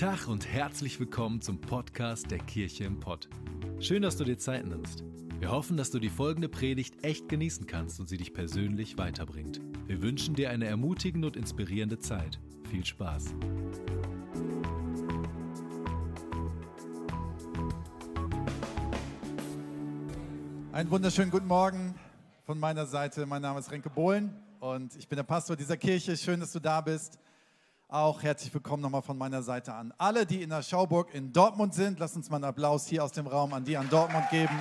Tag und herzlich willkommen zum Podcast der Kirche im Pott. Schön, dass du dir Zeit nimmst. Wir hoffen, dass du die folgende Predigt echt genießen kannst und sie dich persönlich weiterbringt. Wir wünschen dir eine ermutigende und inspirierende Zeit. Viel Spaß. Einen wunderschönen guten Morgen von meiner Seite. Mein Name ist Renke Bohlen und ich bin der Pastor dieser Kirche. Schön, dass du da bist. Auch herzlich willkommen nochmal von meiner Seite an. Alle, die in der Schauburg in Dortmund sind, lasst uns mal einen Applaus hier aus dem Raum an die an Dortmund geben.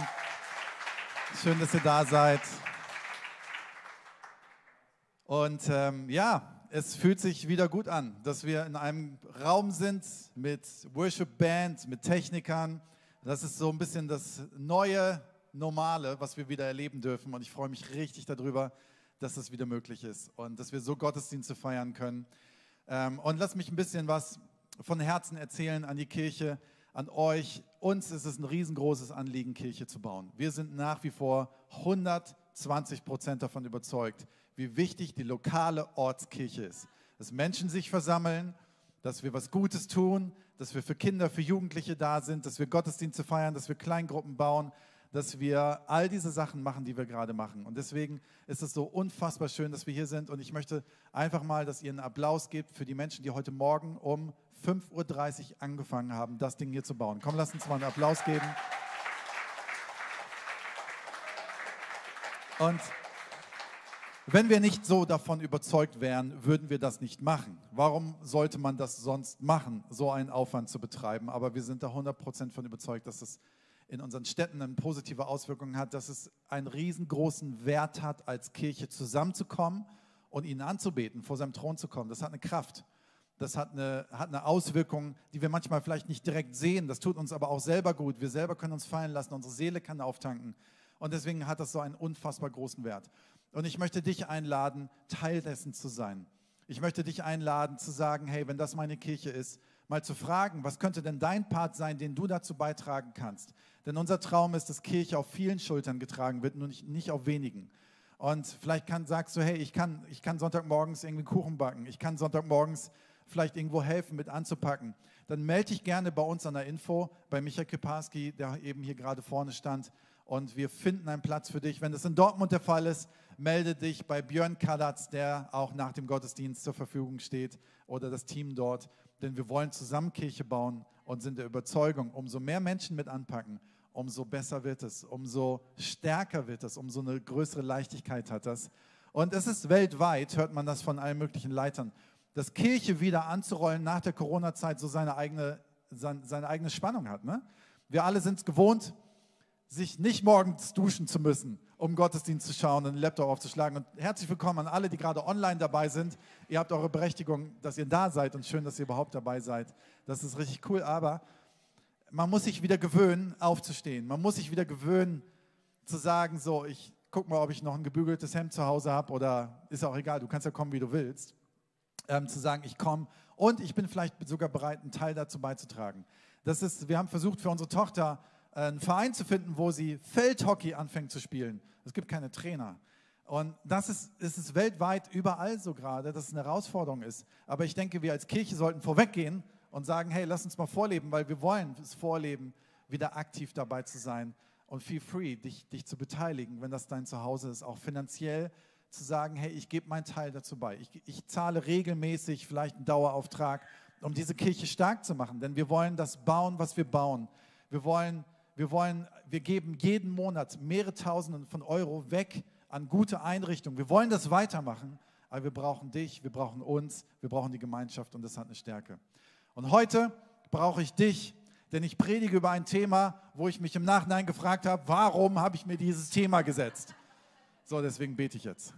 Schön, dass ihr da seid. Und ähm, ja, es fühlt sich wieder gut an, dass wir in einem Raum sind mit Worship Band, mit Technikern. Das ist so ein bisschen das neue Normale, was wir wieder erleben dürfen. Und ich freue mich richtig darüber, dass das wieder möglich ist und dass wir so Gottesdienste feiern können. Ähm, und lass mich ein bisschen was von Herzen erzählen an die Kirche, an euch. Uns ist es ein riesengroßes Anliegen, Kirche zu bauen. Wir sind nach wie vor 120 Prozent davon überzeugt, wie wichtig die lokale Ortskirche ist. Dass Menschen sich versammeln, dass wir was Gutes tun, dass wir für Kinder, für Jugendliche da sind, dass wir Gottesdienste feiern, dass wir Kleingruppen bauen, dass wir all diese Sachen machen, die wir gerade machen. Und deswegen ist es so unfassbar schön, dass wir hier sind. Und ich möchte einfach mal, dass ihr einen Applaus gebt für die Menschen, die heute Morgen um 5.30 Uhr angefangen haben, das Ding hier zu bauen. Komm, lass uns mal einen Applaus geben. Und wenn wir nicht so davon überzeugt wären, würden wir das nicht machen. Warum sollte man das sonst machen, so einen Aufwand zu betreiben? Aber wir sind da 100% von überzeugt, dass es in unseren Städten eine positive Auswirkung hat, dass es einen riesengroßen Wert hat, als Kirche zusammenzukommen und ihn anzubeten, vor seinem Thron zu kommen. Das hat eine Kraft. Das hat eine, hat eine Auswirkung, die wir manchmal vielleicht nicht direkt sehen. Das tut uns aber auch selber gut. Wir selber können uns fallen lassen. Unsere Seele kann auftanken. Und deswegen hat das so einen unfassbar großen Wert. Und ich möchte dich einladen, Teil dessen zu sein. Ich möchte dich einladen, zu sagen, hey, wenn das meine Kirche ist, mal zu fragen, was könnte denn dein Part sein, den du dazu beitragen kannst? Denn unser Traum ist, dass Kirche auf vielen Schultern getragen wird, nur nicht, nicht auf wenigen. Und vielleicht kann, sagst du, hey, ich kann, ich kann Sonntagmorgens irgendwie Kuchen backen, ich kann Sonntagmorgens vielleicht irgendwo helfen, mit anzupacken. Dann melde dich gerne bei uns an der Info, bei Michael Kiparski, der eben hier gerade vorne stand. Und wir finden einen Platz für dich. Wenn das in Dortmund der Fall ist, melde dich bei Björn Kadatz, der auch nach dem Gottesdienst zur Verfügung steht, oder das Team dort. Denn wir wollen zusammen Kirche bauen und sind der Überzeugung, umso mehr Menschen mit anpacken, umso besser wird es, umso stärker wird es, umso eine größere Leichtigkeit hat das. Und es ist weltweit, hört man das von allen möglichen Leitern, dass Kirche wieder anzurollen nach der Corona-Zeit so seine eigene, seine eigene Spannung hat. Ne? Wir alle sind es gewohnt, sich nicht morgens duschen zu müssen, um Gottesdienst zu schauen und den Laptop aufzuschlagen. Und herzlich willkommen an alle, die gerade online dabei sind. Ihr habt eure Berechtigung, dass ihr da seid und schön, dass ihr überhaupt dabei seid. Das ist richtig cool, aber man muss sich wieder gewöhnen, aufzustehen. Man muss sich wieder gewöhnen, zu sagen, so, ich guck mal, ob ich noch ein gebügeltes Hemd zu Hause habe oder ist auch egal, du kannst ja kommen, wie du willst. Ähm, zu sagen, ich komme und ich bin vielleicht sogar bereit, einen Teil dazu beizutragen. Das ist, wir haben versucht, für unsere Tochter einen Verein zu finden, wo sie Feldhockey anfängt zu spielen. Es gibt keine Trainer. Und das ist, ist es weltweit überall so gerade, dass es eine Herausforderung ist. Aber ich denke, wir als Kirche sollten vorweggehen und sagen, hey, lass uns mal vorleben, weil wir wollen es vorleben, wieder aktiv dabei zu sein und feel free, dich, dich zu beteiligen, wenn das dein Zuhause ist, auch finanziell zu sagen, hey, ich gebe meinen Teil dazu bei. Ich, ich zahle regelmäßig vielleicht einen Dauerauftrag, um diese Kirche stark zu machen, denn wir wollen das bauen, was wir bauen. Wir wollen, wir wollen, wir geben jeden Monat mehrere Tausende von Euro weg an gute Einrichtungen. Wir wollen das weitermachen, aber wir brauchen dich, wir brauchen uns, wir brauchen die Gemeinschaft und das hat eine Stärke. Und heute brauche ich dich, denn ich predige über ein Thema, wo ich mich im Nachhinein gefragt habe, warum habe ich mir dieses Thema gesetzt? So, deswegen bete ich jetzt.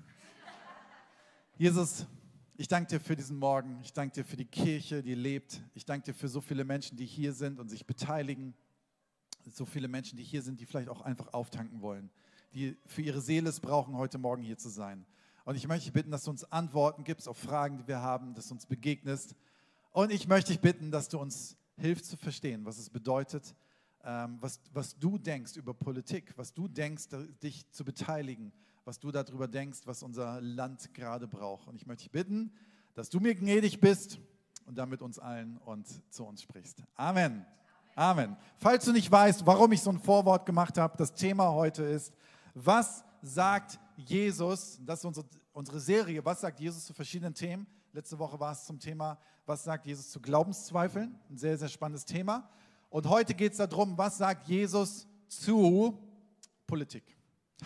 Jesus, ich danke dir für diesen Morgen. Ich danke dir für die Kirche, die lebt. Ich danke dir für so viele Menschen, die hier sind und sich beteiligen. So viele Menschen, die hier sind, die vielleicht auch einfach auftanken wollen, die für ihre Seele es brauchen, heute Morgen hier zu sein. Und ich möchte dich bitten, dass du uns Antworten gibst auf Fragen, die wir haben, dass du uns begegnest und ich möchte dich bitten, dass du uns hilfst zu verstehen, was es bedeutet, ähm, was, was du denkst über Politik, was du denkst, dich zu beteiligen, was du darüber denkst, was unser Land gerade braucht. Und ich möchte dich bitten, dass du mir gnädig bist und dann mit uns allen und zu uns sprichst. Amen. Amen. Falls du nicht weißt, warum ich so ein Vorwort gemacht habe, das Thema heute ist, was sagt Jesus, das ist unsere, unsere Serie, was sagt Jesus zu verschiedenen Themen. Letzte Woche war es zum Thema, was sagt Jesus zu Glaubenszweifeln, ein sehr, sehr spannendes Thema. Und heute geht es darum, was sagt Jesus zu Politik.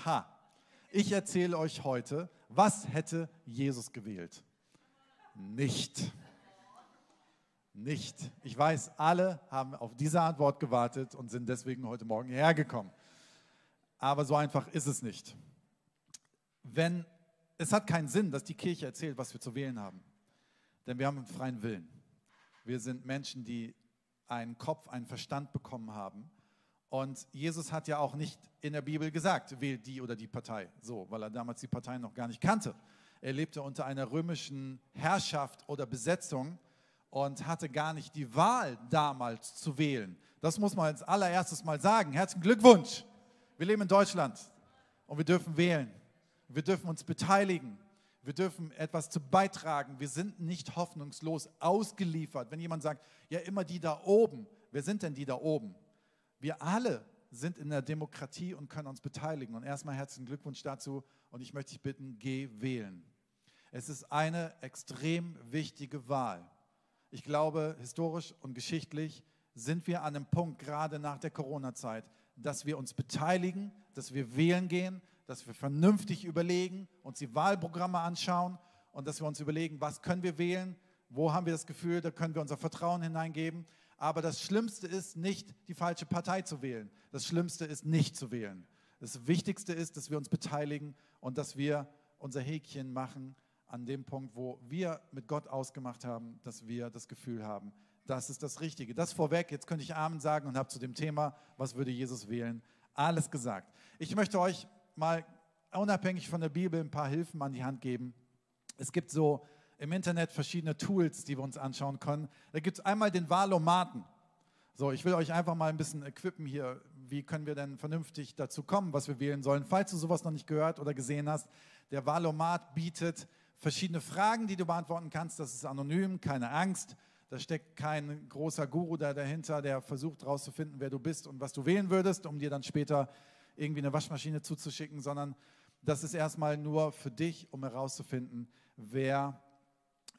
Ha, ich erzähle euch heute, was hätte Jesus gewählt? Nicht. Nicht. Ich weiß, alle haben auf diese Antwort gewartet und sind deswegen heute Morgen hergekommen. Aber so einfach ist es nicht. Wenn, es hat keinen Sinn, dass die Kirche erzählt, was wir zu wählen haben. Denn wir haben einen freien Willen. Wir sind Menschen, die einen Kopf, einen Verstand bekommen haben. Und Jesus hat ja auch nicht in der Bibel gesagt, wählt die oder die Partei, so, weil er damals die Partei noch gar nicht kannte. Er lebte unter einer römischen Herrschaft oder Besetzung und hatte gar nicht die Wahl damals zu wählen. Das muss man als allererstes mal sagen. Herzlichen Glückwunsch. Wir leben in Deutschland und wir dürfen wählen. Wir dürfen uns beteiligen. Wir dürfen etwas zu beitragen. Wir sind nicht hoffnungslos ausgeliefert. Wenn jemand sagt, ja immer die da oben, wer sind denn die da oben? Wir alle sind in der Demokratie und können uns beteiligen. Und erstmal herzlichen Glückwunsch dazu und ich möchte dich bitten, geh wählen. Es ist eine extrem wichtige Wahl. Ich glaube, historisch und geschichtlich sind wir an einem Punkt, gerade nach der Corona-Zeit, dass wir uns beteiligen, dass wir wählen gehen, dass wir vernünftig überlegen, uns die Wahlprogramme anschauen und dass wir uns überlegen, was können wir wählen, wo haben wir das Gefühl, da können wir unser Vertrauen hineingeben. Aber das Schlimmste ist nicht, die falsche Partei zu wählen. Das Schlimmste ist, nicht zu wählen. Das Wichtigste ist, dass wir uns beteiligen und dass wir unser Häkchen machen an dem Punkt, wo wir mit Gott ausgemacht haben, dass wir das Gefühl haben, das ist das Richtige. Das vorweg, jetzt könnte ich Amen sagen und habe zu dem Thema, was würde Jesus wählen, alles gesagt. Ich möchte euch mal unabhängig von der Bibel ein paar Hilfen an die Hand geben. Es gibt so im Internet verschiedene Tools, die wir uns anschauen können. Da gibt es einmal den Wahlomaten. So, ich will euch einfach mal ein bisschen equippen hier. Wie können wir denn vernünftig dazu kommen, was wir wählen sollen? Falls du sowas noch nicht gehört oder gesehen hast, der Wahlomat bietet verschiedene Fragen, die du beantworten kannst. Das ist anonym, keine Angst. Da steckt kein großer Guru da dahinter, der versucht herauszufinden, wer du bist und was du wählen würdest, um dir dann später irgendwie eine Waschmaschine zuzuschicken, sondern das ist erstmal nur für dich, um herauszufinden, wer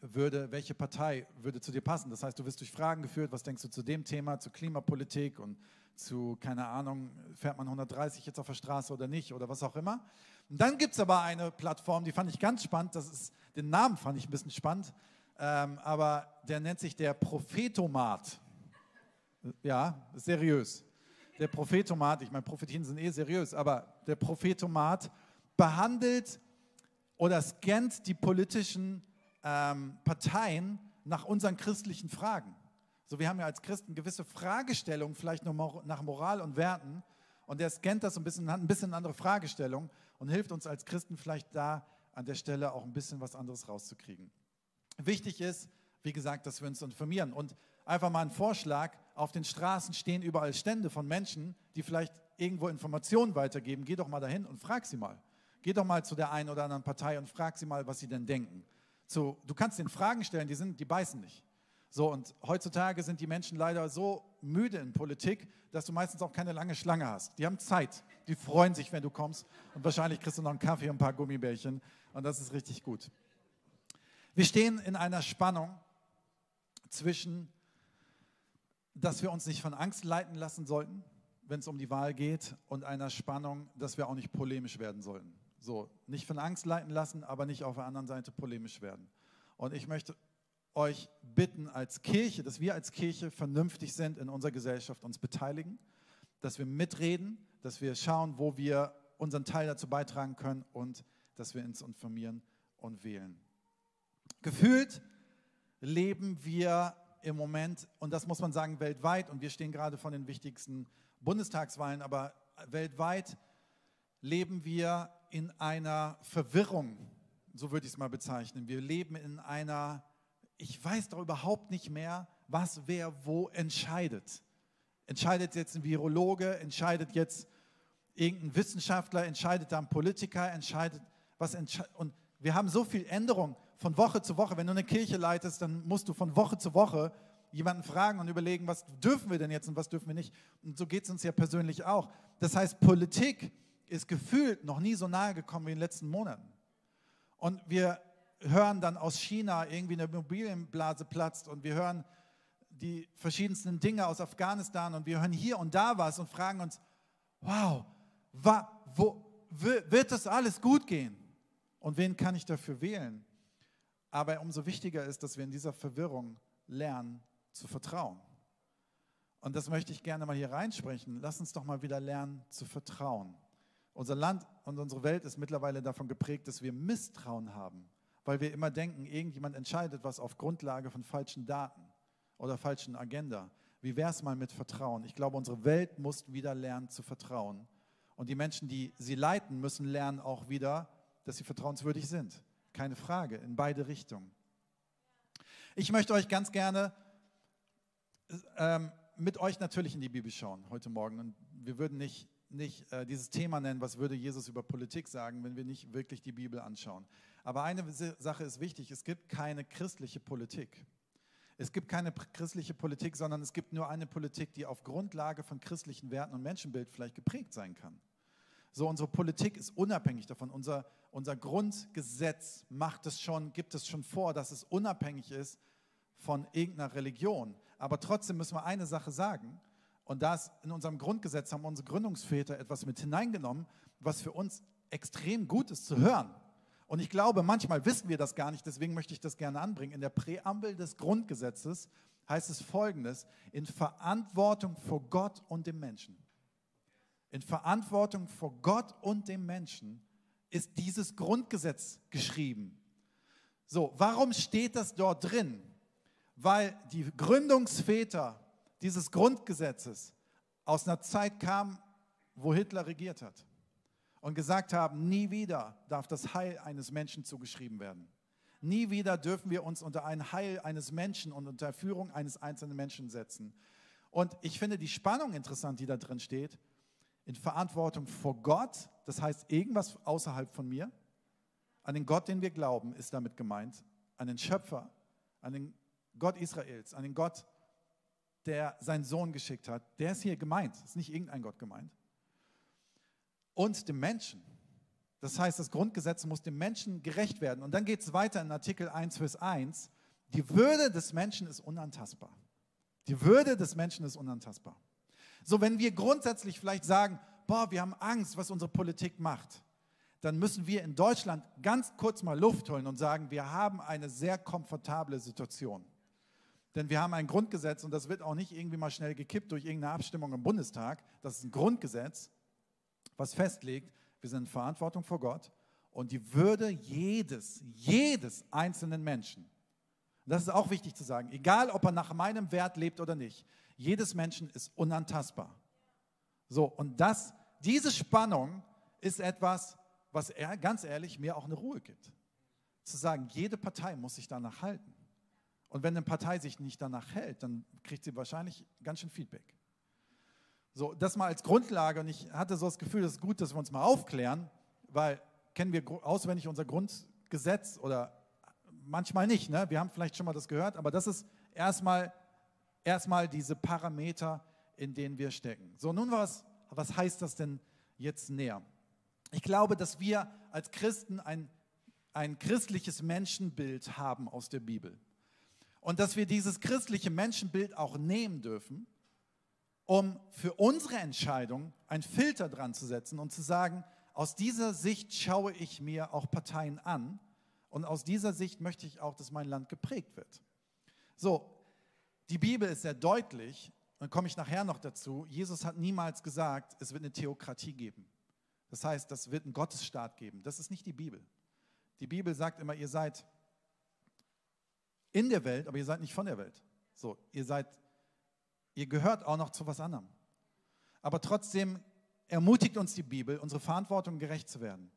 würde, welche Partei würde zu dir passen. Das heißt, du wirst durch Fragen geführt, was denkst du zu dem Thema, zu Klimapolitik und zu, keine Ahnung, fährt man 130 jetzt auf der Straße oder nicht oder was auch immer. Und dann gibt es aber eine Plattform, die fand ich ganz spannend, das ist, den Namen fand ich ein bisschen spannend, ähm, aber der nennt sich der Prophetomat. Ja, seriös der Prophetomat, ich meine, Prophetien sind eh seriös, aber der Prophetomat behandelt oder scannt die politischen ähm, Parteien nach unseren christlichen Fragen. So, wir haben ja als Christen gewisse Fragestellungen, vielleicht nur nach Moral und Werten. Und der scannt das ein bisschen, hat ein bisschen andere Fragestellung und hilft uns als Christen vielleicht da an der Stelle auch ein bisschen was anderes rauszukriegen. Wichtig ist, wie gesagt, dass wir uns informieren. Und einfach mal ein Vorschlag, auf den Straßen stehen überall Stände von Menschen, die vielleicht irgendwo Informationen weitergeben. Geh doch mal dahin und frag sie mal. Geh doch mal zu der einen oder anderen Partei und frag sie mal, was sie denn denken. So, du kannst den Fragen stellen, die, sind, die beißen nicht. So, und heutzutage sind die Menschen leider so müde in Politik, dass du meistens auch keine lange Schlange hast. Die haben Zeit, die freuen sich, wenn du kommst und wahrscheinlich kriegst du noch einen Kaffee und ein paar Gummibärchen und das ist richtig gut. Wir stehen in einer Spannung zwischen dass wir uns nicht von Angst leiten lassen sollten, wenn es um die Wahl geht, und einer Spannung, dass wir auch nicht polemisch werden sollten. So, nicht von Angst leiten lassen, aber nicht auf der anderen Seite polemisch werden. Und ich möchte euch bitten als Kirche, dass wir als Kirche vernünftig sind in unserer Gesellschaft, uns beteiligen, dass wir mitreden, dass wir schauen, wo wir unseren Teil dazu beitragen können und dass wir uns informieren und wählen. Gefühlt leben wir im Moment, und das muss man sagen, weltweit, und wir stehen gerade von den wichtigsten Bundestagswahlen, aber weltweit leben wir in einer Verwirrung, so würde ich es mal bezeichnen. Wir leben in einer, ich weiß doch überhaupt nicht mehr, was wer wo entscheidet. Entscheidet jetzt ein Virologe, entscheidet jetzt irgendein Wissenschaftler, entscheidet dann Politiker, entscheidet was entscheidet. Und wir haben so viel Änderung von Woche zu Woche, wenn du eine Kirche leitest, dann musst du von Woche zu Woche jemanden fragen und überlegen, was dürfen wir denn jetzt und was dürfen wir nicht. Und so geht es uns ja persönlich auch. Das heißt, Politik ist gefühlt noch nie so nahe gekommen wie in den letzten Monaten. Und wir hören dann aus China irgendwie eine Immobilienblase platzt und wir hören die verschiedensten Dinge aus Afghanistan und wir hören hier und da was und fragen uns, wow, wa, wo, wird das alles gut gehen? Und wen kann ich dafür wählen? Aber umso wichtiger ist, dass wir in dieser Verwirrung lernen zu vertrauen. Und das möchte ich gerne mal hier reinsprechen. Lass uns doch mal wieder lernen zu vertrauen. Unser Land und unsere Welt ist mittlerweile davon geprägt, dass wir Misstrauen haben, weil wir immer denken, irgendjemand entscheidet was auf Grundlage von falschen Daten oder falschen Agenda. Wie wäre es mal mit Vertrauen? Ich glaube, unsere Welt muss wieder lernen zu vertrauen. Und die Menschen, die sie leiten, müssen lernen auch wieder, dass sie vertrauenswürdig sind. Keine Frage, in beide Richtungen. Ich möchte euch ganz gerne ähm, mit euch natürlich in die Bibel schauen heute Morgen. Und wir würden nicht nicht äh, dieses Thema nennen, was würde Jesus über Politik sagen, wenn wir nicht wirklich die Bibel anschauen. Aber eine Sache ist wichtig, es gibt keine christliche Politik. Es gibt keine christliche Politik, sondern es gibt nur eine Politik, die auf Grundlage von christlichen Werten und Menschenbild vielleicht geprägt sein kann. So, unsere Politik ist unabhängig davon. Unser, unser Grundgesetz macht es schon, gibt es schon vor, dass es unabhängig ist von irgendeiner Religion. Aber trotzdem müssen wir eine Sache sagen, und das in unserem Grundgesetz haben unsere Gründungsväter etwas mit hineingenommen, was für uns extrem gut ist zu hören. Und ich glaube, manchmal wissen wir das gar nicht, deswegen möchte ich das gerne anbringen. In der Präambel des Grundgesetzes heißt es folgendes, in Verantwortung vor Gott und dem Menschen. In Verantwortung vor Gott und dem Menschen ist dieses Grundgesetz geschrieben. So, warum steht das dort drin? Weil die Gründungsväter dieses Grundgesetzes aus einer Zeit kam, wo Hitler regiert hat und gesagt haben, nie wieder darf das Heil eines Menschen zugeschrieben werden. Nie wieder dürfen wir uns unter ein Heil eines Menschen und unter Führung eines einzelnen Menschen setzen. Und ich finde die Spannung interessant, die da drin steht. In Verantwortung vor Gott, das heißt irgendwas außerhalb von mir, an den Gott, den wir glauben, ist damit gemeint, an den Schöpfer, an den Gott Israels, an den Gott, der seinen Sohn geschickt hat, der ist hier gemeint, ist nicht irgendein Gott gemeint. Und dem Menschen. Das heißt, das Grundgesetz muss dem Menschen gerecht werden. Und dann geht es weiter in Artikel 1, Vers 1. Die Würde des Menschen ist unantastbar. Die Würde des Menschen ist unantastbar. So, wenn wir grundsätzlich vielleicht sagen, boah, wir haben Angst, was unsere Politik macht, dann müssen wir in Deutschland ganz kurz mal Luft holen und sagen, wir haben eine sehr komfortable Situation. Denn wir haben ein Grundgesetz und das wird auch nicht irgendwie mal schnell gekippt durch irgendeine Abstimmung im Bundestag. Das ist ein Grundgesetz, was festlegt, wir sind in Verantwortung vor Gott und die Würde jedes, jedes einzelnen Menschen. Das ist auch wichtig zu sagen. Egal, ob er nach meinem Wert lebt oder nicht. Jedes Menschen ist unantastbar. So, und das, diese Spannung ist etwas, was er, ganz ehrlich mir auch eine Ruhe gibt. Zu sagen, jede Partei muss sich danach halten. Und wenn eine Partei sich nicht danach hält, dann kriegt sie wahrscheinlich ganz schön Feedback. So, das mal als Grundlage. Und ich hatte so das Gefühl, es ist gut, dass wir uns mal aufklären, weil kennen wir auswendig unser Grundgesetz oder manchmal nicht. Ne? Wir haben vielleicht schon mal das gehört, aber das ist erstmal, erstmal diese Parameter, in denen wir stecken. So, nun was, was heißt das denn jetzt näher? Ich glaube, dass wir als Christen ein, ein christliches Menschenbild haben aus der Bibel. Und dass wir dieses christliche Menschenbild auch nehmen dürfen, um für unsere Entscheidung einen Filter dran zu setzen und zu sagen, aus dieser Sicht schaue ich mir auch Parteien an und aus dieser Sicht möchte ich auch, dass mein Land geprägt wird. So, die Bibel ist sehr deutlich, dann komme ich nachher noch dazu. Jesus hat niemals gesagt, es wird eine Theokratie geben. Das heißt, das wird einen Gottesstaat geben. Das ist nicht die Bibel. Die Bibel sagt immer, ihr seid in der Welt, aber ihr seid nicht von der Welt. So, ihr seid, ihr gehört auch noch zu was anderem. Aber trotzdem ermutigt uns die Bibel, unsere Verantwortung gerecht zu werden.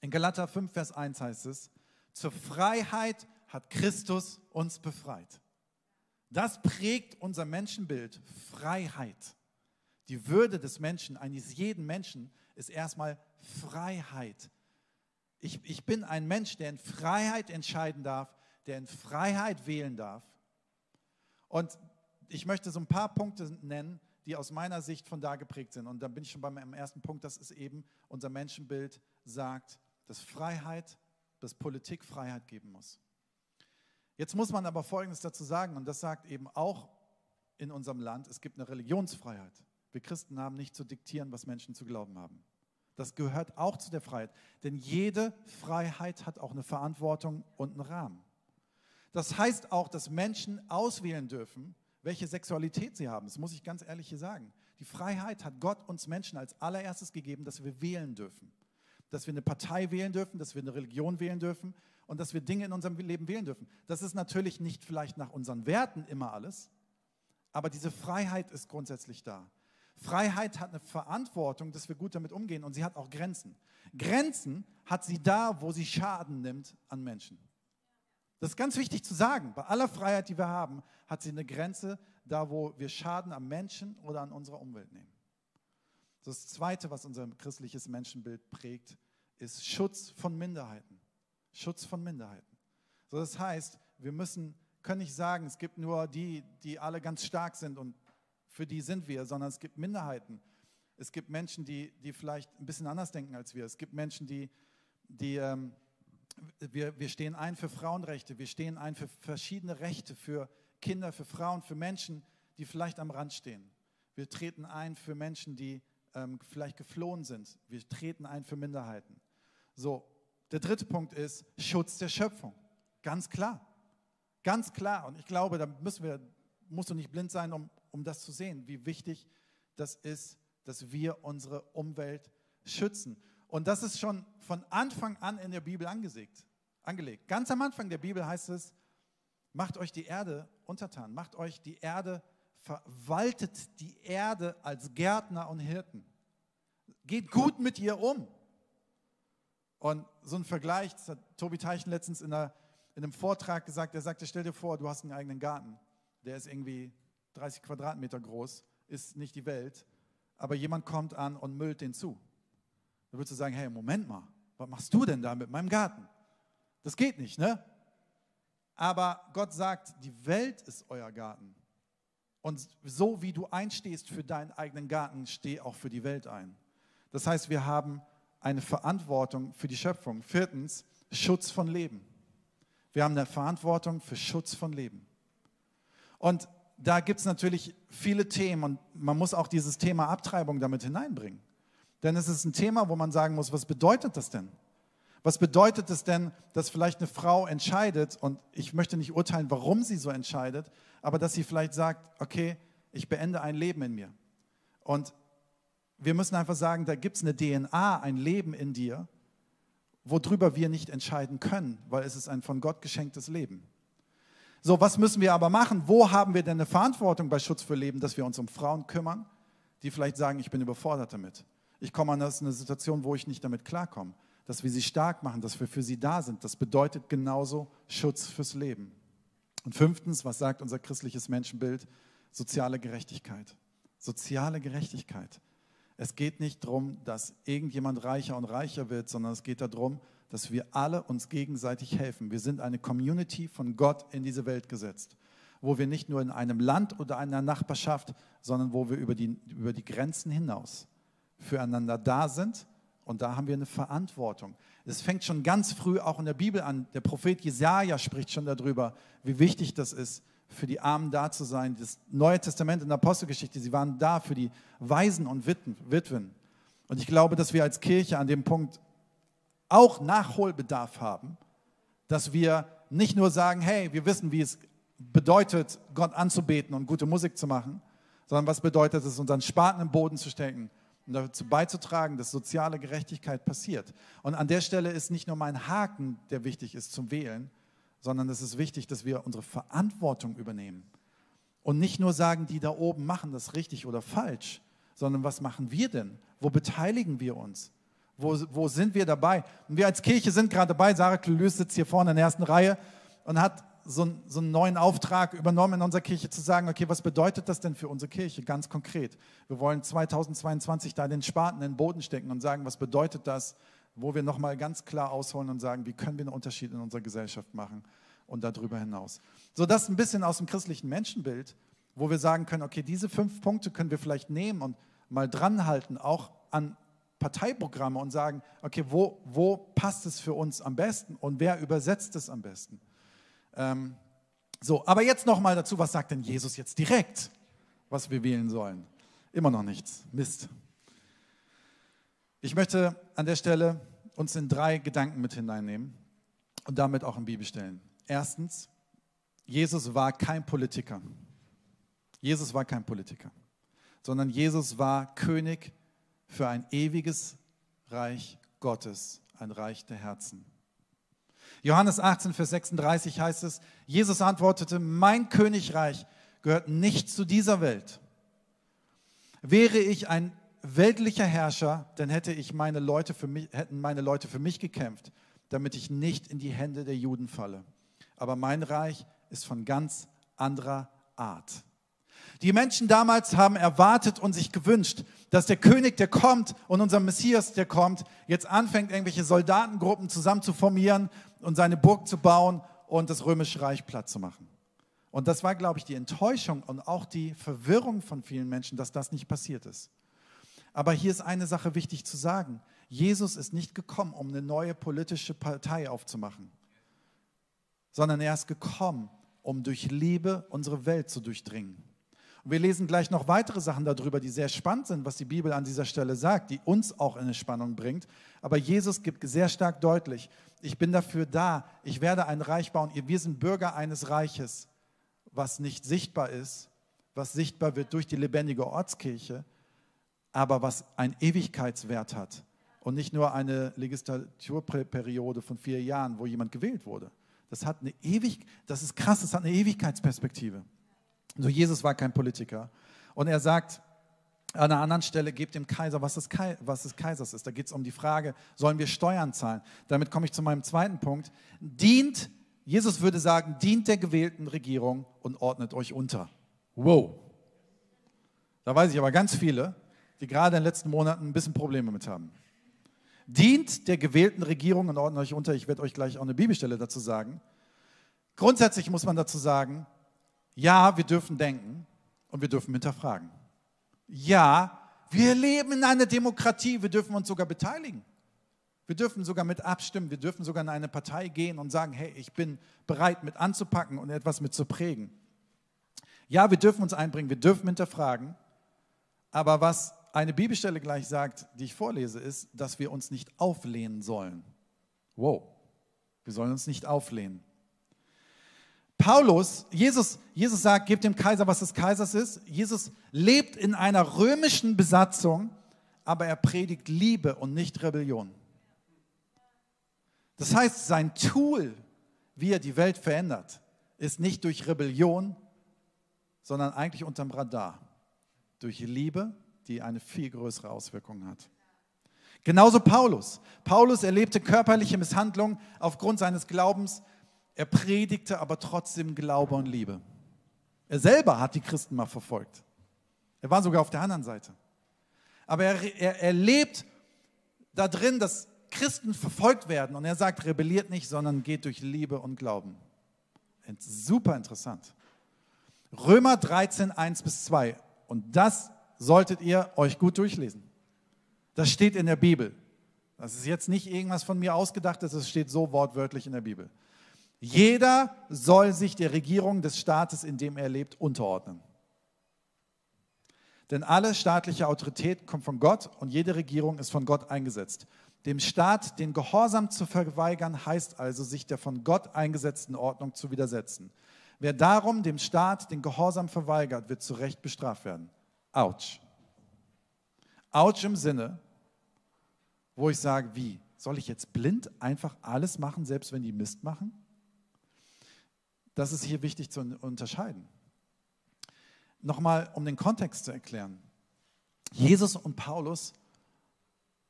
In Galater 5, Vers 1 heißt es, zur Freiheit hat Christus uns befreit. Das prägt unser Menschenbild, Freiheit. Die Würde des Menschen, eines jeden Menschen, ist erstmal Freiheit. Ich, ich bin ein Mensch, der in Freiheit entscheiden darf, der in Freiheit wählen darf. Und ich möchte so ein paar Punkte nennen, die aus meiner Sicht von da geprägt sind. Und dann bin ich schon beim ersten Punkt, das ist eben unser Menschenbild sagt, dass Freiheit, dass Politik Freiheit geben muss. Jetzt muss man aber Folgendes dazu sagen, und das sagt eben auch in unserem Land, es gibt eine Religionsfreiheit. Wir Christen haben nicht zu diktieren, was Menschen zu glauben haben. Das gehört auch zu der Freiheit. Denn jede Freiheit hat auch eine Verantwortung und einen Rahmen. Das heißt auch, dass Menschen auswählen dürfen, welche Sexualität sie haben. Das muss ich ganz ehrlich hier sagen. Die Freiheit hat Gott uns Menschen als allererstes gegeben, dass wir wählen dürfen. Dass wir eine Partei wählen dürfen, dass wir eine Religion wählen dürfen und dass wir Dinge in unserem Leben wählen dürfen. Das ist natürlich nicht vielleicht nach unseren Werten immer alles, aber diese Freiheit ist grundsätzlich da. Freiheit hat eine Verantwortung, dass wir gut damit umgehen und sie hat auch Grenzen. Grenzen hat sie da, wo sie Schaden nimmt an Menschen. Das ist ganz wichtig zu sagen. Bei aller Freiheit, die wir haben, hat sie eine Grenze da, wo wir Schaden am Menschen oder an unserer Umwelt nehmen. Das Zweite, was unser christliches Menschenbild prägt, ist Schutz von Minderheiten. Schutz von Minderheiten. So, das heißt, wir müssen, können nicht sagen, es gibt nur die, die alle ganz stark sind und für die sind wir, sondern es gibt Minderheiten. Es gibt Menschen, die, die vielleicht ein bisschen anders denken als wir. Es gibt Menschen, die, die ähm, wir, wir stehen ein für Frauenrechte, wir stehen ein für verschiedene Rechte, für Kinder, für Frauen, für Menschen, die vielleicht am Rand stehen. Wir treten ein für Menschen, die ähm, vielleicht geflohen sind. Wir treten ein für Minderheiten. So, der dritte Punkt ist Schutz der Schöpfung. Ganz klar. Ganz klar. Und ich glaube, da müssen wir, musst du nicht blind sein, um, um das zu sehen, wie wichtig das ist, dass wir unsere Umwelt schützen. Und das ist schon von Anfang an in der Bibel angelegt. angelegt. Ganz am Anfang der Bibel heißt es, macht euch die Erde untertan, macht euch die Erde, verwaltet die Erde als Gärtner und Hirten. Geht gut mit ihr um. Und so ein Vergleich, das hat Tobi Teichen letztens in, einer, in einem Vortrag gesagt, er sagte, stell dir vor, du hast einen eigenen Garten, der ist irgendwie 30 Quadratmeter groß, ist nicht die Welt, aber jemand kommt an und müllt den zu. Dann würdest du sagen, hey, Moment mal, was machst du denn da mit meinem Garten? Das geht nicht, ne? Aber Gott sagt, die Welt ist euer Garten. Und so wie du einstehst für deinen eigenen Garten, steh auch für die Welt ein. Das heißt, wir haben eine Verantwortung für die Schöpfung. Viertens, Schutz von Leben. Wir haben eine Verantwortung für Schutz von Leben. Und da gibt es natürlich viele Themen und man muss auch dieses Thema Abtreibung damit hineinbringen. Denn es ist ein Thema, wo man sagen muss, was bedeutet das denn? Was bedeutet es denn, dass vielleicht eine Frau entscheidet, und ich möchte nicht urteilen, warum sie so entscheidet, aber dass sie vielleicht sagt, okay, ich beende ein Leben in mir. Und wir müssen einfach sagen, da gibt es eine DNA, ein Leben in dir, worüber wir nicht entscheiden können, weil es ist ein von Gott geschenktes Leben. So, was müssen wir aber machen? Wo haben wir denn eine Verantwortung bei Schutz für Leben, dass wir uns um Frauen kümmern, die vielleicht sagen, ich bin überfordert damit? Ich komme an eine Situation, wo ich nicht damit klarkomme. Dass wir sie stark machen, dass wir für sie da sind, das bedeutet genauso Schutz fürs Leben. Und fünftens, was sagt unser christliches Menschenbild? Soziale Gerechtigkeit. Soziale Gerechtigkeit. Es geht nicht darum, dass irgendjemand reicher und reicher wird, sondern es geht darum, dass wir alle uns gegenseitig helfen. Wir sind eine Community von Gott in diese Welt gesetzt, wo wir nicht nur in einem Land oder einer Nachbarschaft, sondern wo wir über die, über die Grenzen hinaus füreinander da sind. Und da haben wir eine Verantwortung. Es fängt schon ganz früh auch in der Bibel an. Der Prophet Jesaja spricht schon darüber, wie wichtig das ist, für die Armen da zu sein. Das Neue Testament in der Apostelgeschichte, sie waren da für die Waisen und Witwen. Und ich glaube, dass wir als Kirche an dem Punkt auch Nachholbedarf haben, dass wir nicht nur sagen, hey, wir wissen, wie es bedeutet, Gott anzubeten und gute Musik zu machen, sondern was bedeutet es, unseren Spaten im Boden zu stecken und dazu beizutragen, dass soziale Gerechtigkeit passiert. Und an der Stelle ist nicht nur mein Haken, der wichtig ist zum Wählen, sondern es ist wichtig, dass wir unsere Verantwortung übernehmen. Und nicht nur sagen, die da oben machen das richtig oder falsch, sondern was machen wir denn? Wo beteiligen wir uns? Wo, wo sind wir dabei? Und wir als Kirche sind gerade dabei. Sarah Klülüs sitzt hier vorne in der ersten Reihe und hat so, so einen neuen Auftrag übernommen in unserer Kirche zu sagen, okay, was bedeutet das denn für unsere Kirche ganz konkret? Wir wollen 2022 da den Spaten in den Boden stecken und sagen, was bedeutet das? wo wir nochmal ganz klar ausholen und sagen, wie können wir einen Unterschied in unserer Gesellschaft machen und darüber hinaus. So, das ein bisschen aus dem christlichen Menschenbild, wo wir sagen können, okay, diese fünf Punkte können wir vielleicht nehmen und mal dranhalten, auch an Parteiprogramme und sagen, okay, wo, wo passt es für uns am besten und wer übersetzt es am besten? Ähm, so, aber jetzt nochmal dazu, was sagt denn Jesus jetzt direkt, was wir wählen sollen? Immer noch nichts. Mist. Ich möchte an der Stelle uns in drei Gedanken mit hineinnehmen und damit auch in Bibelstellen. Erstens, Jesus war kein Politiker. Jesus war kein Politiker, sondern Jesus war König für ein ewiges Reich Gottes, ein Reich der Herzen. Johannes 18, Vers 36 heißt es, Jesus antwortete, mein Königreich gehört nicht zu dieser Welt. Wäre ich ein weltlicher Herrscher, dann hätte ich meine Leute für mich, hätten meine Leute für mich gekämpft, damit ich nicht in die Hände der Juden falle. Aber mein Reich ist von ganz anderer Art. Die Menschen damals haben erwartet und sich gewünscht, dass der König, der kommt und unser Messias, der kommt, jetzt anfängt, irgendwelche Soldatengruppen zusammen zu formieren und seine Burg zu bauen und das römische Reich platt zu machen. Und das war, glaube ich, die Enttäuschung und auch die Verwirrung von vielen Menschen, dass das nicht passiert ist. Aber hier ist eine Sache wichtig zu sagen. Jesus ist nicht gekommen, um eine neue politische Partei aufzumachen, sondern er ist gekommen, um durch Liebe unsere Welt zu durchdringen. Und wir lesen gleich noch weitere Sachen darüber, die sehr spannend sind, was die Bibel an dieser Stelle sagt, die uns auch in eine Spannung bringt. Aber Jesus gibt sehr stark deutlich, ich bin dafür da, ich werde ein Reich bauen. Wir sind Bürger eines Reiches, was nicht sichtbar ist, was sichtbar wird durch die lebendige Ortskirche, aber was einen Ewigkeitswert hat und nicht nur eine Legislaturperiode von vier Jahren, wo jemand gewählt wurde. Das hat eine ewig, das ist krass, das hat eine Ewigkeitsperspektive. So Jesus war kein Politiker und er sagt an einer anderen Stelle, gebt dem Kaiser, was des, Kai, was des Kaisers ist. Da geht es um die Frage, sollen wir Steuern zahlen? Damit komme ich zu meinem zweiten Punkt. Dient, Jesus würde sagen, dient der gewählten Regierung und ordnet euch unter. Wow. Da weiß ich aber ganz viele, die gerade in den letzten Monaten ein bisschen Probleme mit haben. Dient der gewählten Regierung und ordnet euch unter. Ich werde euch gleich auch eine Bibelstelle dazu sagen. Grundsätzlich muss man dazu sagen, ja, wir dürfen denken und wir dürfen hinterfragen. Ja, wir leben in einer Demokratie, wir dürfen uns sogar beteiligen. Wir dürfen sogar mit abstimmen, wir dürfen sogar in eine Partei gehen und sagen, hey, ich bin bereit mit anzupacken und etwas mit zu prägen. Ja, wir dürfen uns einbringen, wir dürfen hinterfragen, aber was eine Bibelstelle gleich sagt, die ich vorlese, ist, dass wir uns nicht auflehnen sollen. Wow, wir sollen uns nicht auflehnen. Paulus, Jesus, Jesus sagt, gebt dem Kaiser, was des Kaisers ist. Jesus lebt in einer römischen Besatzung, aber er predigt Liebe und nicht Rebellion. Das heißt, sein Tool, wie er die Welt verändert, ist nicht durch Rebellion, sondern eigentlich unterm Radar durch Liebe, die eine viel größere Auswirkung hat. Genauso Paulus. Paulus erlebte körperliche Misshandlung aufgrund seines Glaubens. Er predigte aber trotzdem Glaube und Liebe. Er selber hat die Christen mal verfolgt. Er war sogar auf der anderen Seite. Aber er, er, er lebt da drin, dass Christen verfolgt werden. Und er sagt, rebelliert nicht, sondern geht durch Liebe und Glauben. Super interessant. Römer 13, 1 bis 2. Und das solltet ihr euch gut durchlesen. Das steht in der Bibel. Das ist jetzt nicht irgendwas von mir ausgedacht, das steht so wortwörtlich in der Bibel. Jeder soll sich der Regierung des Staates, in dem er lebt, unterordnen. Denn alle staatliche Autorität kommt von Gott und jede Regierung ist von Gott eingesetzt. Dem Staat den Gehorsam zu verweigern, heißt also, sich der von Gott eingesetzten Ordnung zu widersetzen. Wer darum dem Staat den Gehorsam verweigert, wird zu Recht bestraft werden. Autsch. Autsch im Sinne, wo ich sage, wie? Soll ich jetzt blind einfach alles machen, selbst wenn die Mist machen? Das ist hier wichtig zu unterscheiden. Nochmal, um den Kontext zu erklären. Jesus und Paulus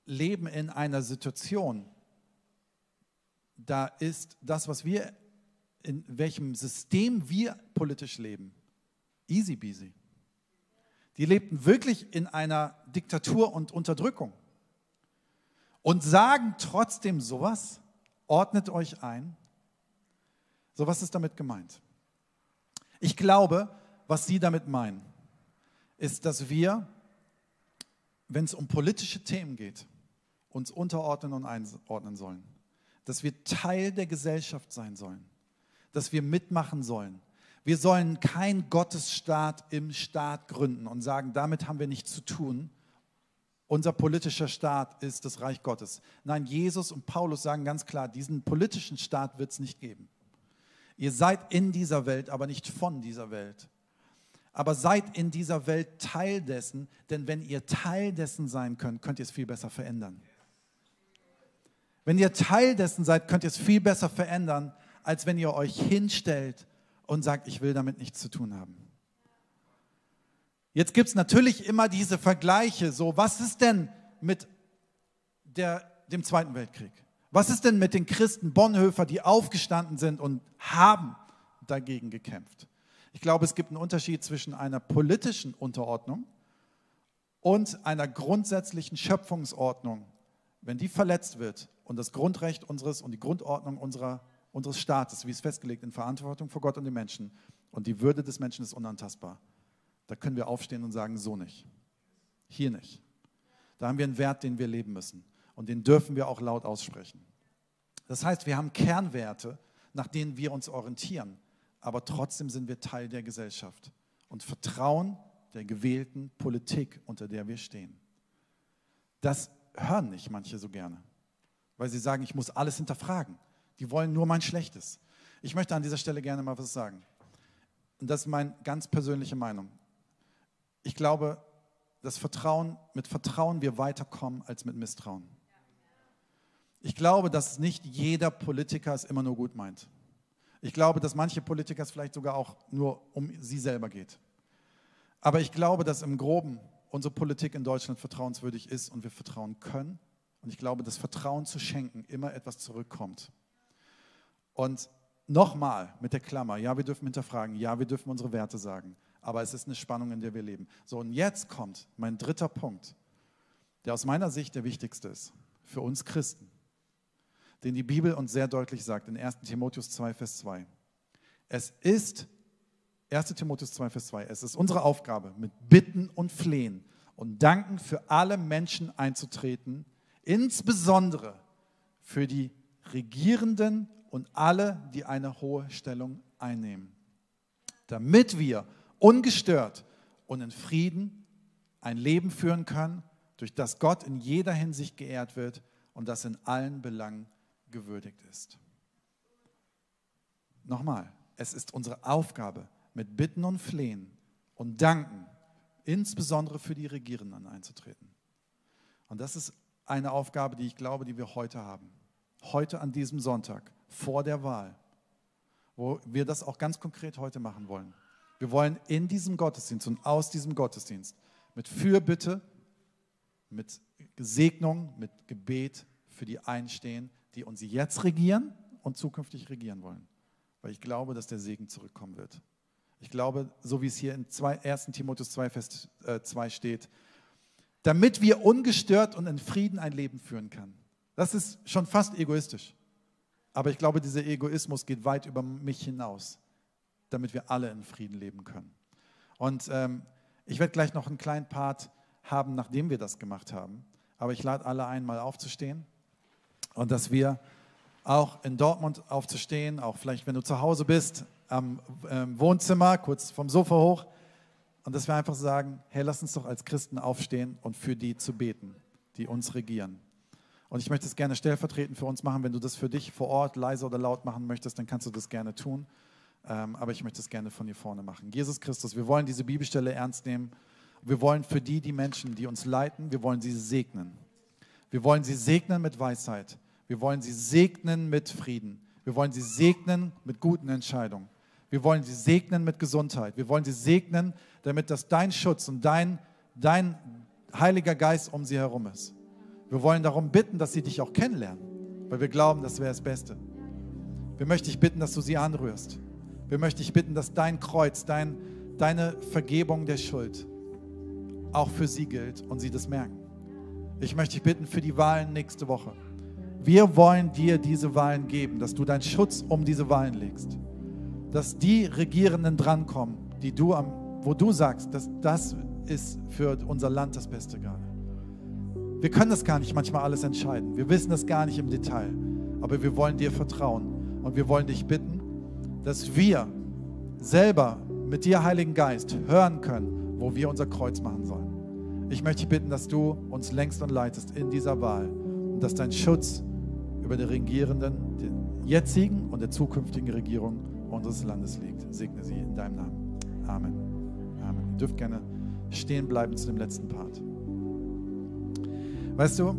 leben in einer Situation, da ist das, was wir in welchem System wir politisch leben. Easy peasy. Die lebten wirklich in einer Diktatur und Unterdrückung. und sagen trotzdem sowas, ordnet euch ein. So, was ist damit gemeint? Ich glaube, was Sie damit meinen, ist, dass wir, wenn es um politische Themen geht, uns unterordnen und einordnen sollen. Dass wir Teil der Gesellschaft sein sollen. Dass wir mitmachen sollen. Wir sollen kein Gottesstaat im Staat gründen und sagen, damit haben wir nichts zu tun. Unser politischer Staat ist das Reich Gottes. Nein, Jesus und Paulus sagen ganz klar, diesen politischen Staat wird es nicht geben. Ihr seid in dieser Welt, aber nicht von dieser Welt. Aber seid in dieser Welt Teil dessen, denn wenn ihr Teil dessen sein könnt, könnt ihr es viel besser verändern. Wenn ihr Teil dessen seid, könnt ihr es viel besser verändern, als wenn ihr euch hinstellt und sagt, ich will damit nichts zu tun haben. Jetzt gibt es natürlich immer diese Vergleiche, so was ist denn mit der, dem Zweiten Weltkrieg? Was ist denn mit den Christen Bonhoeffer, die aufgestanden sind und haben dagegen gekämpft? Ich glaube, es gibt einen Unterschied zwischen einer politischen Unterordnung und einer grundsätzlichen Schöpfungsordnung. Wenn die verletzt wird und das Grundrecht unseres und die Grundordnung unserer unseres Staates, wie es festgelegt in Verantwortung vor Gott und den Menschen. Und die Würde des Menschen ist unantastbar. Da können wir aufstehen und sagen, so nicht. Hier nicht. Da haben wir einen Wert, den wir leben müssen. Und den dürfen wir auch laut aussprechen. Das heißt, wir haben Kernwerte, nach denen wir uns orientieren. Aber trotzdem sind wir Teil der Gesellschaft und vertrauen der gewählten Politik, unter der wir stehen. Das hören nicht manche so gerne, weil sie sagen, ich muss alles hinterfragen. Die wollen nur mein Schlechtes. Ich möchte an dieser Stelle gerne mal was sagen. Und das ist meine ganz persönliche Meinung. Ich glaube, dass Vertrauen, mit Vertrauen wir weiterkommen als mit Misstrauen. Ich glaube, dass nicht jeder Politiker es immer nur gut meint. Ich glaube, dass manche Politiker es vielleicht sogar auch nur um sie selber geht. Aber ich glaube, dass im Groben unsere Politik in Deutschland vertrauenswürdig ist und wir vertrauen können. Und ich glaube, dass Vertrauen zu schenken immer etwas zurückkommt. Und nochmal mit der Klammer, ja, wir dürfen hinterfragen, ja, wir dürfen unsere Werte sagen, aber es ist eine Spannung, in der wir leben. So, und jetzt kommt mein dritter Punkt, der aus meiner Sicht der wichtigste ist für uns Christen, den die Bibel uns sehr deutlich sagt in 1 Timotheus 2, Vers 2. Es ist, 1 Timotheus 2, Vers 2, es ist unsere Aufgabe, mit Bitten und Flehen und Danken für alle Menschen einzutreten, insbesondere für die Regierenden und alle, die eine hohe Stellung einnehmen, damit wir ungestört und in Frieden ein Leben führen können, durch das Gott in jeder Hinsicht geehrt wird und das in allen Belangen gewürdigt ist. Nochmal, es ist unsere Aufgabe, mit Bitten und Flehen und Danken, insbesondere für die Regierenden einzutreten. Und das ist eine Aufgabe, die ich glaube, die wir heute haben. Heute an diesem Sonntag vor der Wahl, wo wir das auch ganz konkret heute machen wollen. Wir wollen in diesem Gottesdienst und aus diesem Gottesdienst mit Fürbitte, mit Segnung, mit Gebet für die einstehen, die uns jetzt regieren und zukünftig regieren wollen. Weil ich glaube, dass der Segen zurückkommen wird. Ich glaube, so wie es hier in 1. Timotheus 2, Vers 2 äh, steht, damit wir ungestört und in Frieden ein Leben führen können. Das ist schon fast egoistisch. Aber ich glaube, dieser Egoismus geht weit über mich hinaus, damit wir alle in Frieden leben können. Und ähm, ich werde gleich noch einen kleinen Part haben, nachdem wir das gemacht haben. Aber ich lade alle ein, mal aufzustehen und dass wir auch in Dortmund aufzustehen, auch vielleicht, wenn du zu Hause bist, am ähm, Wohnzimmer, kurz vom Sofa hoch, und dass wir einfach sagen, hey, lass uns doch als Christen aufstehen und für die zu beten, die uns regieren. Und ich möchte es gerne stellvertretend für uns machen. Wenn du das für dich vor Ort leise oder laut machen möchtest, dann kannst du das gerne tun. Ähm, aber ich möchte es gerne von hier vorne machen. Jesus Christus, wir wollen diese Bibelstelle ernst nehmen. Wir wollen für die, die Menschen, die uns leiten, wir wollen sie segnen. Wir wollen sie segnen mit Weisheit. Wir wollen sie segnen mit Frieden. Wir wollen sie segnen mit guten Entscheidungen. Wir wollen sie segnen mit Gesundheit. Wir wollen sie segnen, damit das dein Schutz und dein, dein Heiliger Geist um sie herum ist. Wir wollen darum bitten, dass sie dich auch kennenlernen, weil wir glauben, das wäre das Beste. Wir möchten dich bitten, dass du sie anrührst. Wir möchten dich bitten, dass dein Kreuz, dein, deine Vergebung der Schuld auch für sie gilt und sie das merken. Ich möchte dich bitten für die Wahlen nächste Woche. Wir wollen dir diese Wahlen geben, dass du deinen Schutz um diese Wahlen legst. Dass die Regierenden drankommen, die du am, wo du sagst, dass das ist für unser Land das Beste gerade. Wir können das gar nicht manchmal alles entscheiden. Wir wissen das gar nicht im Detail. Aber wir wollen dir vertrauen. Und wir wollen dich bitten, dass wir selber mit dir, Heiligen Geist, hören können, wo wir unser Kreuz machen sollen. Ich möchte dich bitten, dass du uns längst und leitest in dieser Wahl und dass dein Schutz über die Regierenden, der jetzigen und der zukünftigen Regierung unseres Landes liegt. Segne sie in deinem Namen. Amen. Amen. Ihr dürft gerne stehen bleiben zu dem letzten Part. Weißt du,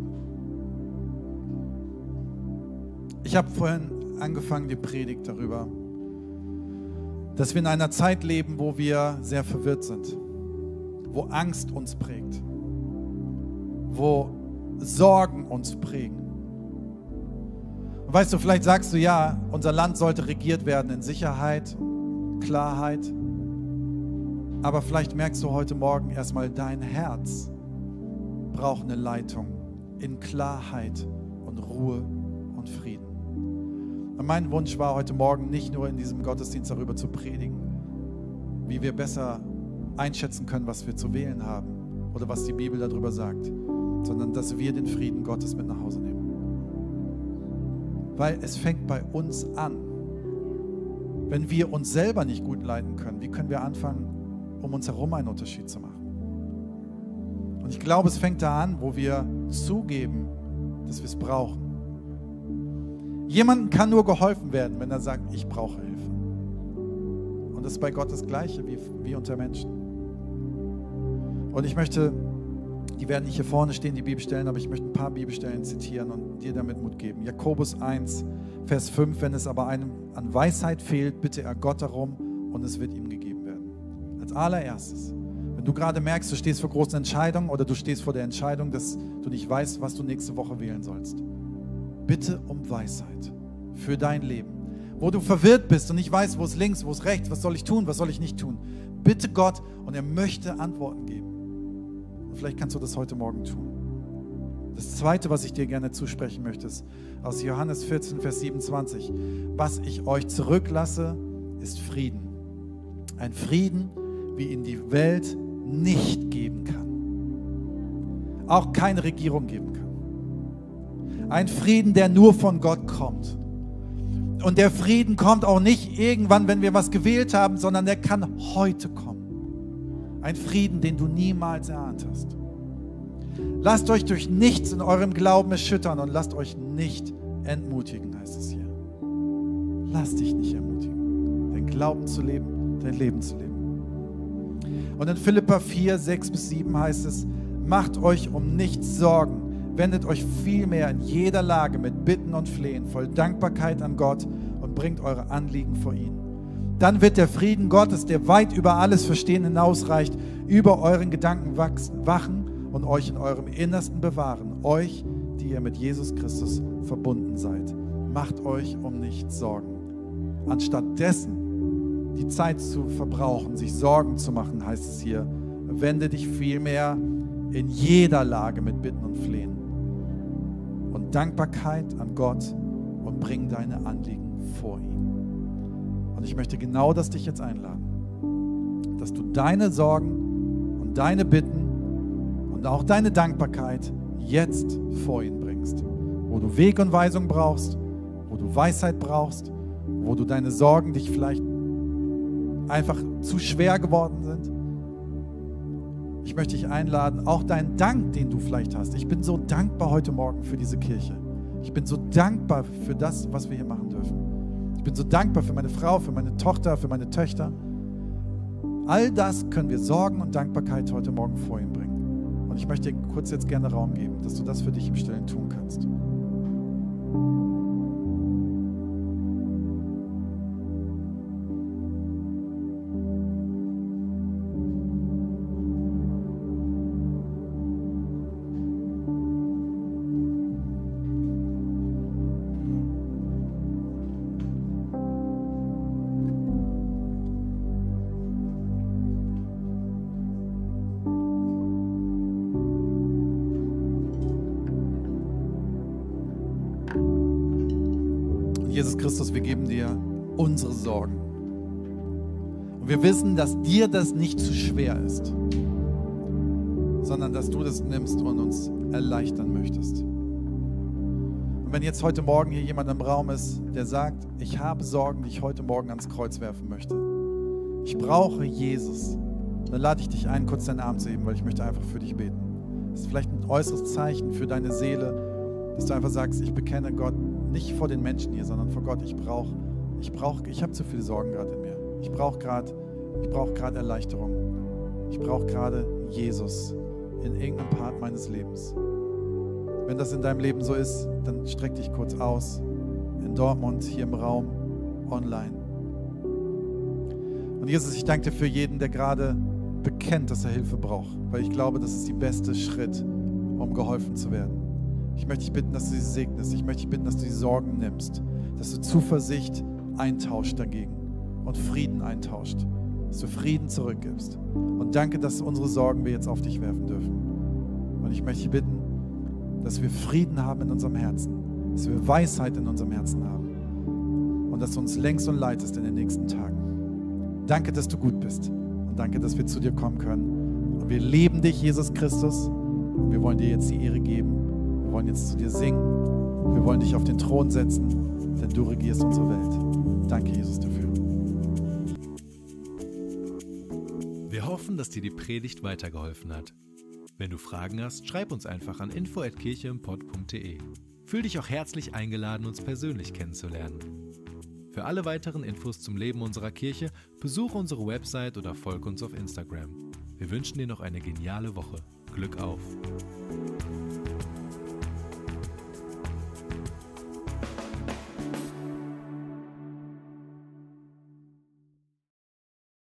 ich habe vorhin angefangen, die Predigt darüber, dass wir in einer Zeit leben, wo wir sehr verwirrt sind, wo Angst uns prägt, wo Sorgen uns prägen. Und weißt du, vielleicht sagst du ja, unser Land sollte regiert werden in Sicherheit, Klarheit, aber vielleicht merkst du heute Morgen erstmal, dein Herz braucht eine Leitung in Klarheit und Ruhe und Frieden. Und mein Wunsch war heute Morgen nicht nur in diesem Gottesdienst darüber zu predigen, wie wir besser einschätzen können, was wir zu wählen haben oder was die Bibel darüber sagt, sondern dass wir den Frieden Gottes mit nach Hause nehmen. Weil es fängt bei uns an. Wenn wir uns selber nicht gut leiten können, wie können wir anfangen, um uns herum einen Unterschied zu machen? Und ich glaube, es fängt da an, wo wir zugeben, dass wir es brauchen Jemandem kann nur geholfen werden, wenn er sagt, ich brauche Hilfe. Und das ist bei Gott das Gleiche wie, wie unter Menschen. Und ich möchte, die werden nicht hier vorne stehen, die Bibelstellen, aber ich möchte ein paar Bibelstellen zitieren und dir damit Mut geben. Jakobus 1, Vers 5, wenn es aber einem an Weisheit fehlt, bitte er Gott darum und es wird ihm gegeben werden. Als allererstes, wenn du gerade merkst, du stehst vor großen Entscheidungen oder du stehst vor der Entscheidung, dass du nicht weißt, was du nächste Woche wählen sollst bitte um Weisheit für dein Leben. Wo du verwirrt bist und nicht weißt, wo es links, wo es rechts, was soll ich tun, was soll ich nicht tun. Bitte Gott und er möchte Antworten geben. Und vielleicht kannst du das heute Morgen tun. Das Zweite, was ich dir gerne zusprechen möchte, ist aus Johannes 14, Vers 27. Was ich euch zurücklasse, ist Frieden. Ein Frieden, wie ihn die Welt nicht geben kann. Auch keine Regierung geben kann. Ein Frieden, der nur von Gott kommt. Und der Frieden kommt auch nicht irgendwann, wenn wir was gewählt haben, sondern der kann heute kommen. Ein Frieden, den du niemals erahnt hast. Lasst euch durch nichts in eurem Glauben erschüttern und lasst euch nicht entmutigen, heißt es hier. Lass dich nicht ermutigen, dein Glauben zu leben, dein Leben zu leben. Und in Philippa 4, 6 bis 7 heißt es, macht euch um nichts Sorgen Wendet euch vielmehr in jeder Lage mit Bitten und Flehen voll Dankbarkeit an Gott und bringt eure Anliegen vor ihn. Dann wird der Frieden Gottes, der weit über alles Verstehen hinausreicht, über euren Gedanken wachsen, wachen und euch in eurem Innersten bewahren, euch, die ihr mit Jesus Christus verbunden seid. Macht euch um nichts Sorgen. Anstatt dessen die Zeit zu verbrauchen, sich Sorgen zu machen, heißt es hier, wende dich vielmehr in jeder Lage mit Bitten und Flehen und Dankbarkeit an Gott und bring deine Anliegen vor ihn. Und ich möchte genau das dich jetzt einladen, dass du deine Sorgen und deine Bitten und auch deine Dankbarkeit jetzt vor ihn bringst. Wo du Weg und Weisung brauchst, wo du Weisheit brauchst, wo du deine Sorgen dich vielleicht einfach zu schwer geworden sind ich möchte dich einladen, auch deinen Dank, den du vielleicht hast. Ich bin so dankbar heute Morgen für diese Kirche. Ich bin so dankbar für das, was wir hier machen dürfen. Ich bin so dankbar für meine Frau, für meine Tochter, für meine Töchter. All das können wir Sorgen und Dankbarkeit heute Morgen vor ihm bringen. Und ich möchte dir kurz jetzt gerne Raum geben, dass du das für dich im Stillen tun kannst. Jesus Christus, wir geben dir unsere Sorgen. Und wir wissen, dass dir das nicht zu schwer ist, sondern dass du das nimmst und uns erleichtern möchtest. Und wenn jetzt heute Morgen hier jemand im Raum ist, der sagt, ich habe Sorgen, die ich heute Morgen ans Kreuz werfen möchte. Ich brauche Jesus. Dann lade ich dich ein, kurz deinen Arm zu heben, weil ich möchte einfach für dich beten. Das ist vielleicht ein äußeres Zeichen für deine Seele, dass du einfach sagst, ich bekenne Gott nicht vor den Menschen hier, sondern vor Gott. Ich brauche, ich brauche, ich habe zu viele Sorgen gerade in mir. Ich brauche gerade, ich brauche gerade Erleichterung. Ich brauche gerade Jesus in irgendeinem Part meines Lebens. Wenn das in deinem Leben so ist, dann streck dich kurz aus. In Dortmund, hier im Raum, online. Und Jesus, ich danke dir für jeden, der gerade bekennt, dass er Hilfe braucht, weil ich glaube, das ist der beste Schritt, um geholfen zu werden. Ich möchte dich bitten, dass du sie segnest. Ich möchte dich bitten, dass du die Sorgen nimmst, dass du Zuversicht eintauscht dagegen und Frieden eintauscht, dass du Frieden zurückgibst. Und danke, dass unsere Sorgen wir jetzt auf dich werfen dürfen. Und ich möchte dich bitten, dass wir Frieden haben in unserem Herzen, dass wir Weisheit in unserem Herzen haben und dass du uns längst und leitest in den nächsten Tagen. Danke, dass du gut bist und danke, dass wir zu dir kommen können. Und wir leben dich, Jesus Christus, und wir wollen dir jetzt die Ehre geben. Wir wollen jetzt zu dir singen. Wir wollen dich auf den Thron setzen, denn du regierst unsere Welt. Danke, Jesus, dafür. Wir hoffen, dass dir die Predigt weitergeholfen hat. Wenn du Fragen hast, schreib uns einfach an info@kircheimpod.de. Fühl dich auch herzlich eingeladen, uns persönlich kennenzulernen. Für alle weiteren Infos zum Leben unserer Kirche besuche unsere Website oder folge uns auf Instagram. Wir wünschen dir noch eine geniale Woche. Glück auf!